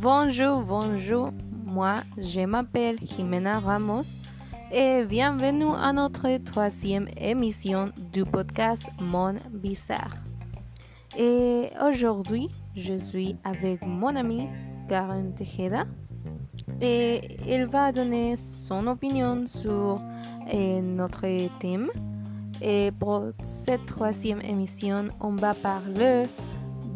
Bonjour, bonjour. Moi, je m'appelle Jimena Ramos et bienvenue à notre troisième émission du podcast Mon Bizarre. Et aujourd'hui, je suis avec mon ami Karen Tejeda et il va donner son opinion sur eh, notre thème. Et pour cette troisième émission, on va parler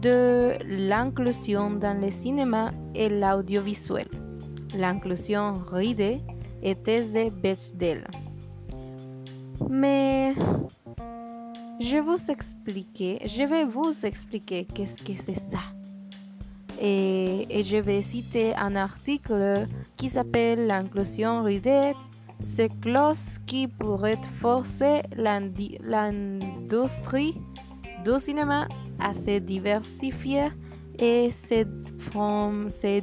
de l'inclusion dans le cinéma et l'audiovisuel. L'inclusion RIDE et thèse Bechdel. Mais je vous expliquer, je vais vous expliquer qu'est-ce que c'est ça. Et, je vais citer un article qui s'appelle L'inclusion RIDE, c'est clause qui pourrait forcer l'industrie du cinéma à se diversifier et c'est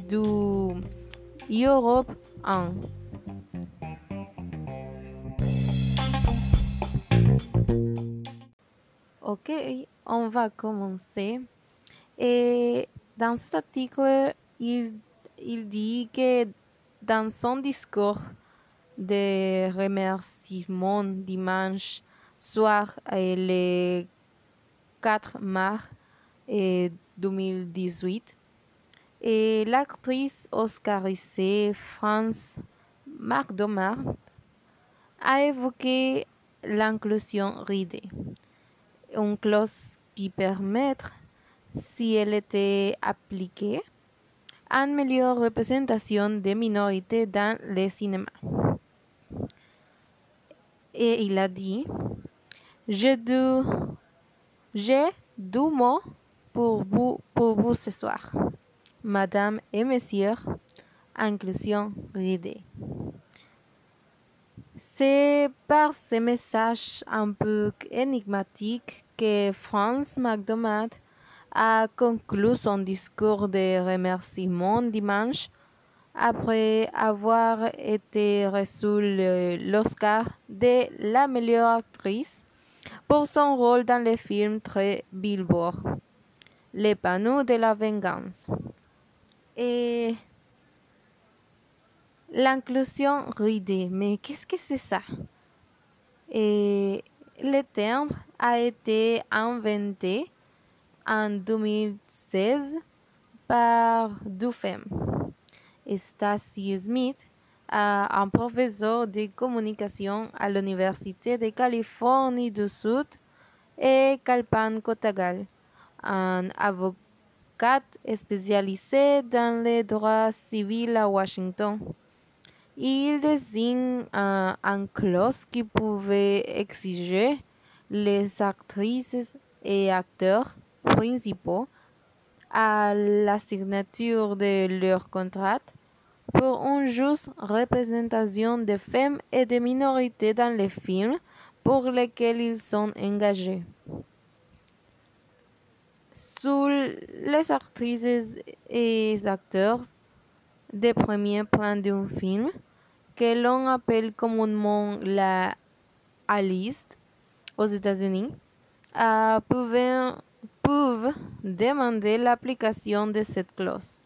du Europe 1. Ok, on va commencer. Et dans cet article, il, dit que dans son discours de remerciement dimanche soir, le 4 mars 2018. Et l'actrice oscarisée France McDormand a évoqué l'inclusion RIDE, une clause qui permet, si elle était appliquée, une meilleure représentation des minorités dans le cinéma. Et il a dit, j'ai deux mots pour vous, ce soir. Madame et Messieurs, inclusion RIDE. C'est par ce message un peu énigmatique que France McDormand a conclu son discours de remerciement dimanche après avoir été reçu l'Oscar de la meilleure actrice pour son rôle dans le film très Billboard, Les panneaux de la vengeance. Et l'inclusion RIDE, mais qu'est-ce que c'est ça? Et le terme a été inventé en 2016 par deux femmes. Stacy Smith, un professeur de communication à l'Université de Californie du Sud, et Kalpan Kotagal, un avocat spécialisé dans les droits civils à Washington. Il désigne un, un clause qui pouvait exiger les actrices et acteurs principaux à la signature de leur contrat pour une juste représentation des femmes et des minorités dans les films pour lesquels ils sont engagés. Sous les actrices et acteurs des premiers plans d'un film, que l'on appelle communément la A-list aux États-Unis, euh, peuvent demander l'application de cette clause.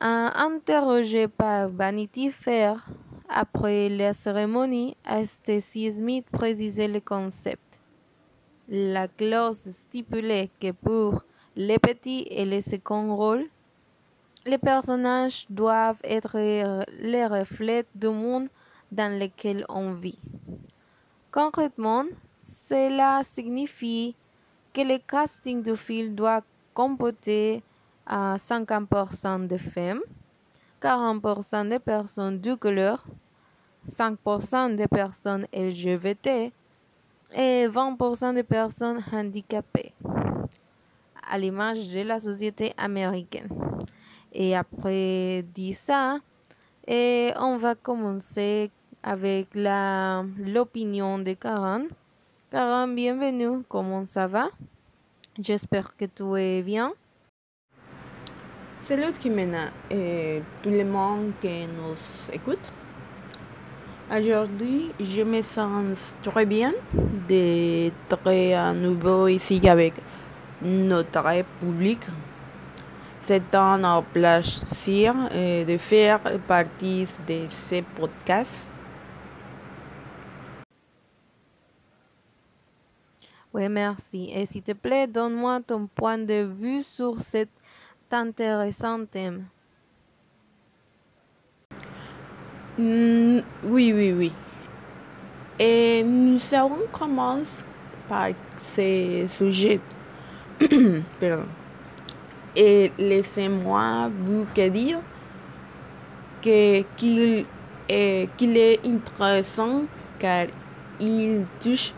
Interrogé par Vanity Fair après la cérémonie, Stacy Smith précisait le concept. La clause stipulait que pour les petits et les seconds rôles, les personnages doivent être les reflets du monde dans lequel on vit. Concrètement, cela signifie que le casting du film doit comporter à 50% de femmes, 40% de personnes de couleur, 5% de personnes LGBT et 20% de personnes handicapées, à l'image de la société américaine. Et après dit ça, et on va commencer avec l'opinion de Karen Karam, bienvenue. Comment ça va? J'espère que tu es bien. Salut Jimena et tout le monde qui nous écoute. Aujourd'hui, je me sens très bien d'être à nouveau ici avec notre public. C'est un plaisir euh, de faire partie de ce podcast. Oui, merci. Et s'il te plaît, donne-moi ton point de vue sur cet intéressant thème. Mm, oui, oui, oui. Et nous allons commencer par ce sujet. Pardon. Et laissez-moi vous dire que, qu'il, est, qu'il est intéressant car il touche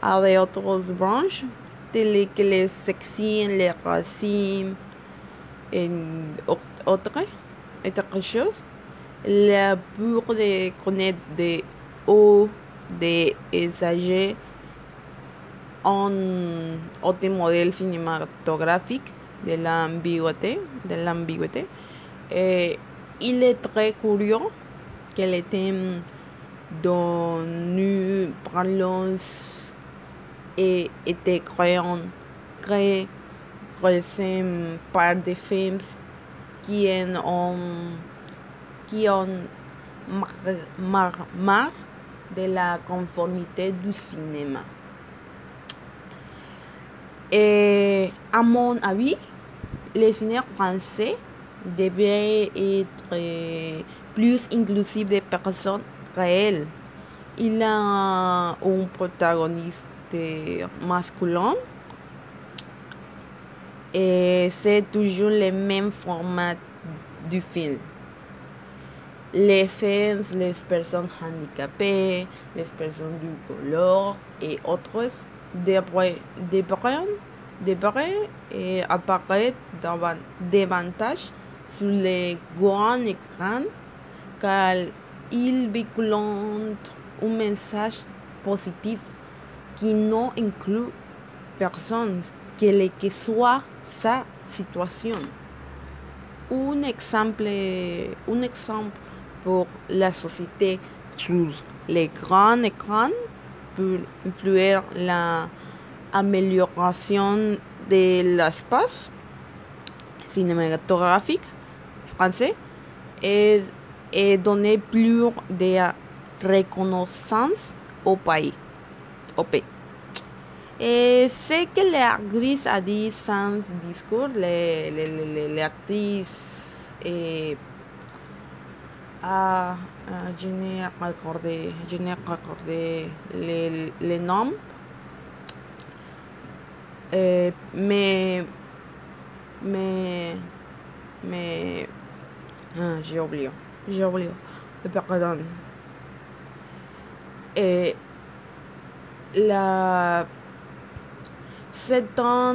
à d'autres branches telles que les sections, les racines et autres, autre chose. La pour de connaître des hauts, des âgés en autre modèle cinématographique de l'ambiguïté, de l'ambiguïté. Et il est très curieux que le thème dont nous parlons ait été créé, créé, créé par des films qui ont, qui ont marre mar, de la conformité du cinéma. Et à mon avis, le cinéma français devrait être plus inclusif des personnes réelles. Il a un protagoniste masculin et c'est toujours le même format du film. Les femmes, les personnes handicapées, les personnes du couleur et autres devraient et apparaître davantage sur les grands écrans car ils véhiculent un message positif qui non inclut personne, quelle que soit sa situation. Un exemple, un exemple pour la société sur les grands écrans peut influer la amélioration de l'espace cinématographique français et, et donner plus de reconnaissance au pays. Au pays. Et ce que l'actrice a dit sans discours, l'actrice ah, je n'ai accordé, je n'ai accordé les, les noms, euh, mais, mais, mais, ah, j'ai oublié, j'ai oublié, pardon. Et la, c'est un,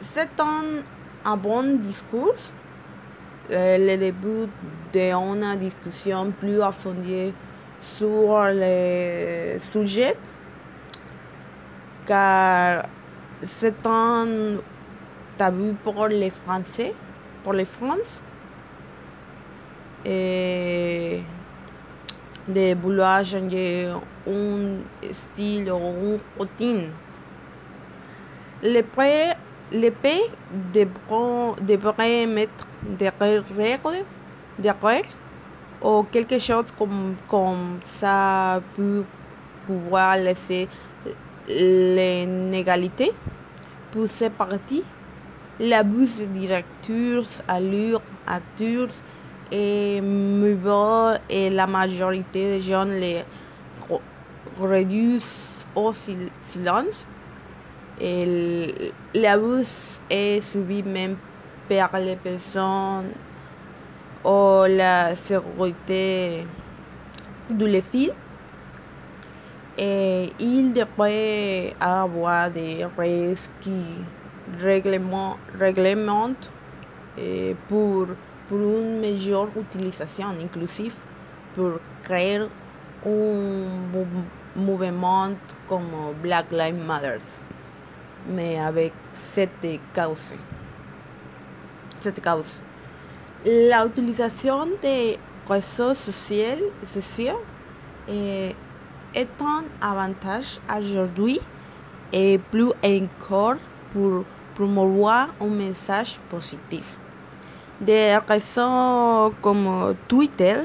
c'est un, un bon discours le début d'une discussion plus affondée sur le sujet, car c'est un tabou pour les Français, pour les France, et de vouloir changer un style ou une routine. Le prêt les pays devraient mettre des règles, des règles ou quelque chose comme, ça pour pouvoir laisser l'inégalité pousser partie l'abus de directeurs, allures, acteurs et et la majorité des gens les réduisent au silence l'abus est subi même par les personnes ou la sécurité de les fils. Et il devrait avoir des règles qui réglementent pour, pour une meilleure utilisation inclusive pour créer un mouvement comme Black Lives Matter, mais avec cette cause. Cette cause. L'utilisation des réseaux sociaux, sociaux est, un avantage aujourd'hui et plus encore pour promouvoir un message positif. Des réseaux comme Twitter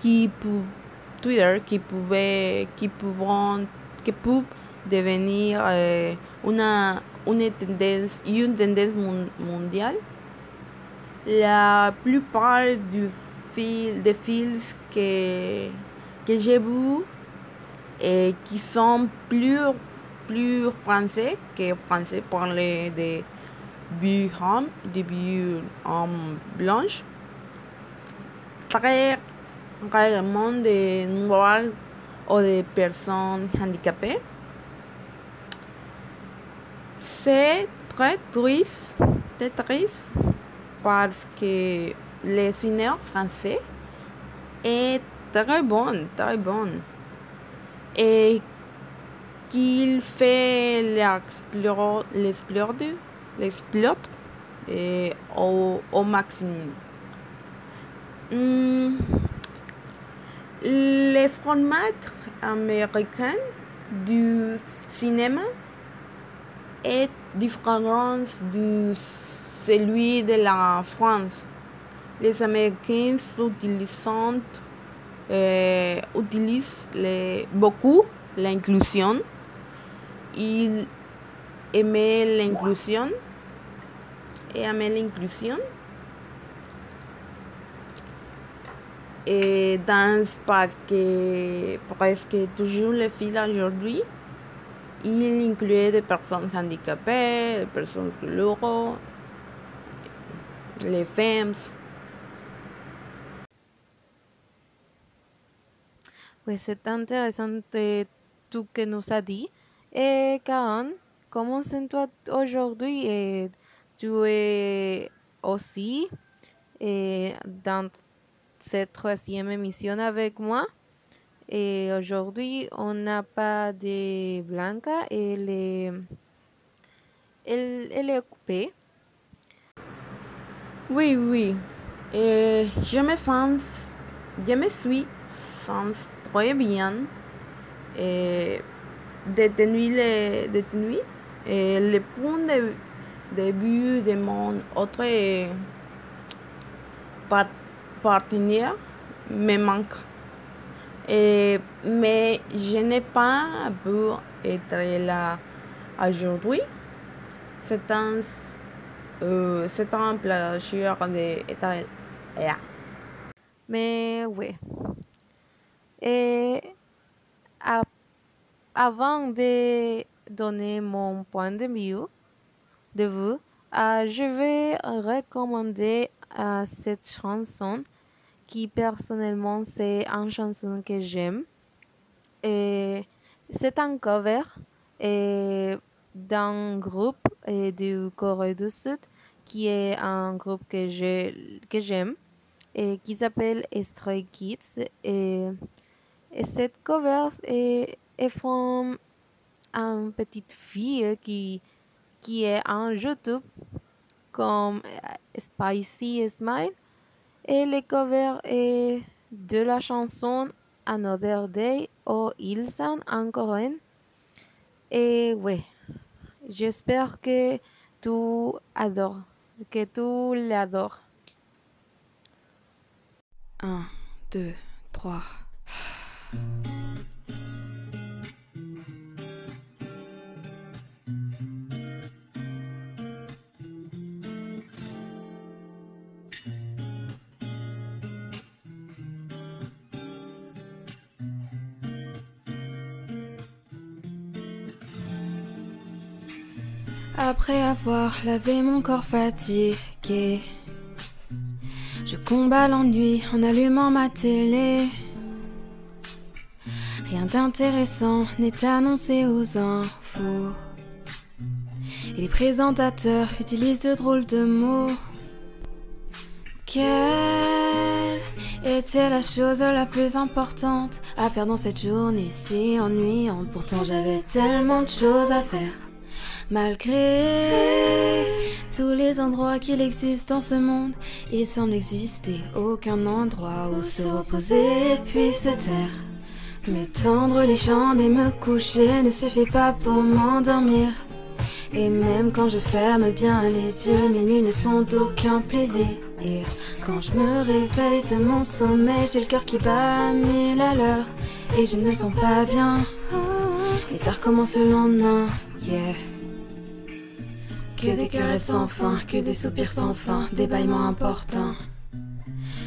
qui, Twitter qui, pouvait, qui, pouvant, qui peuvent devenir euh, una, une tendance, une tendance mondiale. La plupart du fil, des fils que, que j'ai vus et qui sont plus, plus français que français parlent de buts des buts en blanche, très rarement de noirs ou de personnes handicapées. C'est très triste, très triste parce que le cinéma français est très bon, très bon. Et qu'il fait l'explorer, l'exploite au, au maximum. Hmm. Les formats américains du cinéma est différent de celui de la France. Les Américains utilisent, euh, utilisent beaucoup l'inclusion. Ils aimaient l'inclusion et aimaient l'inclusion. Et dans parce que presque toujours les filles aujourd'hui, il incluait des personnes handicapées, des personnes couleurs, les femmes. Oui, c'est intéressant tout que nous a dit. Et Karen, comment c'est-toi aujourd'hui? Et tu es aussi et dans cette troisième émission avec moi? Et aujourd'hui, on n'a pas de Blanca, elle est, elle, est occupée. Oui, oui. Et je me sens, je me suis sens très bien. Et détenu, le, détenu. Et le point de, vue de mon autre partenaire me manque. Et, mais je n'ai pas pu être là aujourd'hui. C'est un, euh, c'est un plaisir d'être là. Mais oui. Et avant de donner mon point de vue, de vue euh, je vais recommander euh, cette chanson qui personnellement c'est une chanson que j'aime. Et c'est un cover d'un groupe du Corée du Sud qui est un groupe que je que j'aime et qui s'appelle Stray Kids et, cette cover est, est from une petite fille qui qui est en YouTube comme Spicy Smile et le cover est de la chanson Another Day au Ilsan en coréen. Et ouais, j'espère que tu adores, que tu l'adores. 1, 2, 3. Après avoir lavé mon corps fatigué, je combats l'ennui en allumant ma télé. Rien d'intéressant n'est annoncé aux infos. Et les présentateurs utilisent de drôles de mots. Quelle était la chose la plus importante à faire dans cette journée si ennuyante? Pourtant j'avais tellement de choses à faire. Malgré tous les endroits qu'il existe dans ce monde, il semble exister aucun endroit où se reposer puis se taire. M'étendre les jambes et me coucher ne suffit pas pour m'endormir. Et même quand je ferme bien les yeux, mes nuits ne sont d'aucun plaisir. Et quand je me réveille de mon sommeil, j'ai le cœur qui bat mille à l'heure. Et je ne me sens pas bien. Et ça recommence le lendemain, yeah. Que des caresses sans fin, que des soupirs sans fin, des bâillements importants.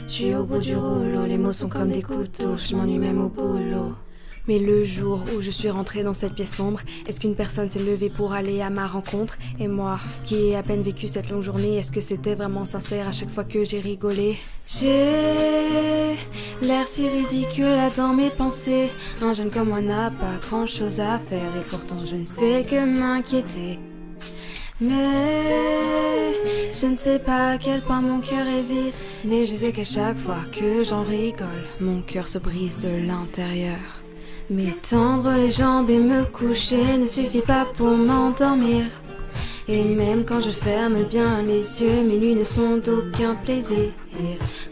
Je suis au bout du rouleau, les mots sont comme des couteaux, je m'ennuie même au boulot. Mais le jour où je suis rentrée dans cette pièce sombre, est-ce qu'une personne s'est levée pour aller à ma rencontre? Et moi, qui ai à peine vécu cette longue journée, est-ce que c'était vraiment sincère à chaque fois que j'ai rigolé? J'ai l'air si ridicule dans mes pensées. Un jeune comme moi n'a pas grand chose à faire et pourtant je ne fais que m'inquiéter. Mais je ne sais pas à quel point mon cœur est vide. Mais je sais qu'à chaque fois que j'en rigole, mon cœur se brise de l'intérieur. M'étendre les jambes et me coucher ne suffit pas pour m'endormir. Et même quand je ferme bien les yeux, mes nuits ne sont d'aucun plaisir.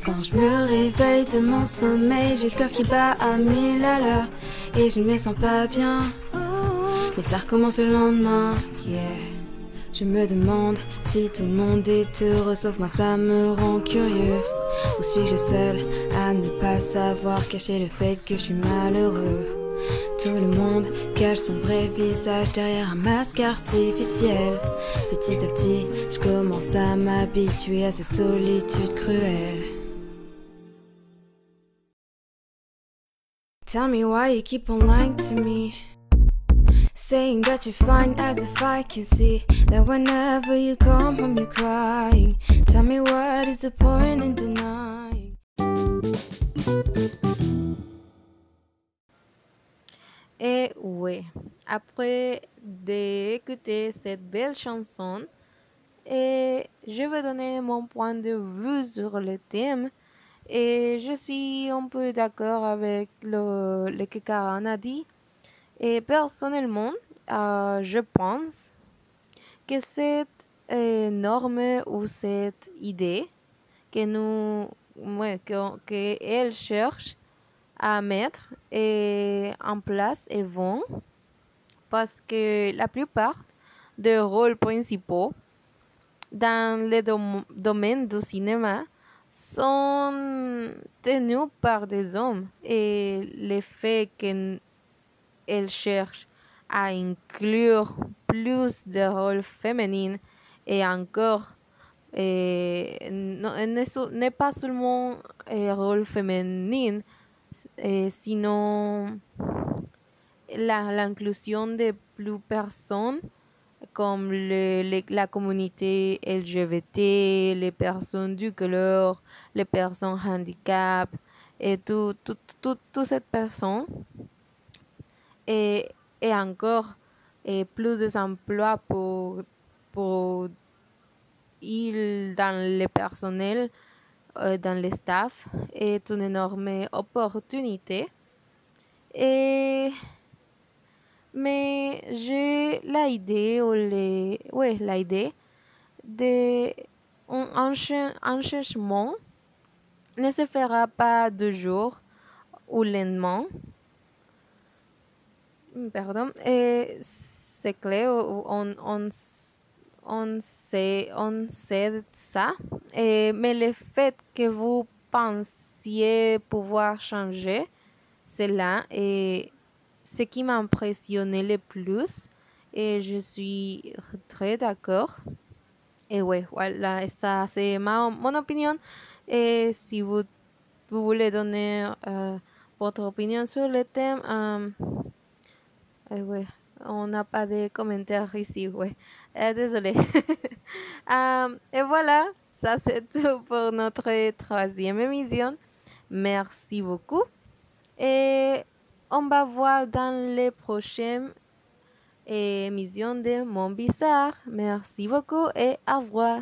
Quand je me réveille de mon sommeil, j'ai le cœur qui bat à mille à l'heure. Et je ne me sens pas bien. Mais ça recommence le lendemain, yeah. Je me demande si tout le monde est heureux, sauf moi ça me rend curieux. Ou suis-je seul à ne pas savoir cacher le fait que je suis malheureux? Tout le monde cache son vrai visage derrière un masque artificiel. Petit à petit, je commence à m'habituer à cette solitude cruelle. Tell me why you keep on lying to me. Saying that you're fine as if I can see that whenever you come home you're crying. Tell me what is the point in denying? Et oui, après d'écouter cette belle chanson, et je vais donner mon point de vue sur le thème. Et je suis un peu d'accord avec le, le que Karen a dit. Et personnellement, euh, je pense que cette norme ou cette idée que que, que elle cherche à mettre en place est bon parce que la plupart des rôles principaux dans le dom- domaine du cinéma sont tenus par des hommes et le fait qu'elle cherche à inclure plus de rôles féminins et encore no- n'est pas seulement un rôle féminin, sinon l'inclusion de plus personnes comme le- la communauté LGBT, les personnes du couleur, les personnes handicap et tout- toutes ces personnes. Et, et encore et plus d'emplois pour, pour il dans le personnel, euh, dans le staff, est une énorme opportunité. Et, mais j'ai l'idée, ou les, ouais, l'idée de un, un cha- un changement ne se fera pas de jour ou lendemain. Pardon. Et c'est clair, on, on, on sait, on sait ça. Et, mais le fait que vous pensiez pouvoir changer cela est ce qui m'a impressionné le plus. Et je suis très d'accord. Et ouais, voilà, ça c'est ma, mon opinion. Et si vous, vous voulez donner euh, votre opinion sur le thème, euh, eh ouais, on n'a pas de commentaires ici, ouais. Désolé. et voilà, ça c'est tout pour notre troisième émission. Merci beaucoup. Et on va voir dans les prochaines émissions de Mon Bizarre. Merci beaucoup et au revoir.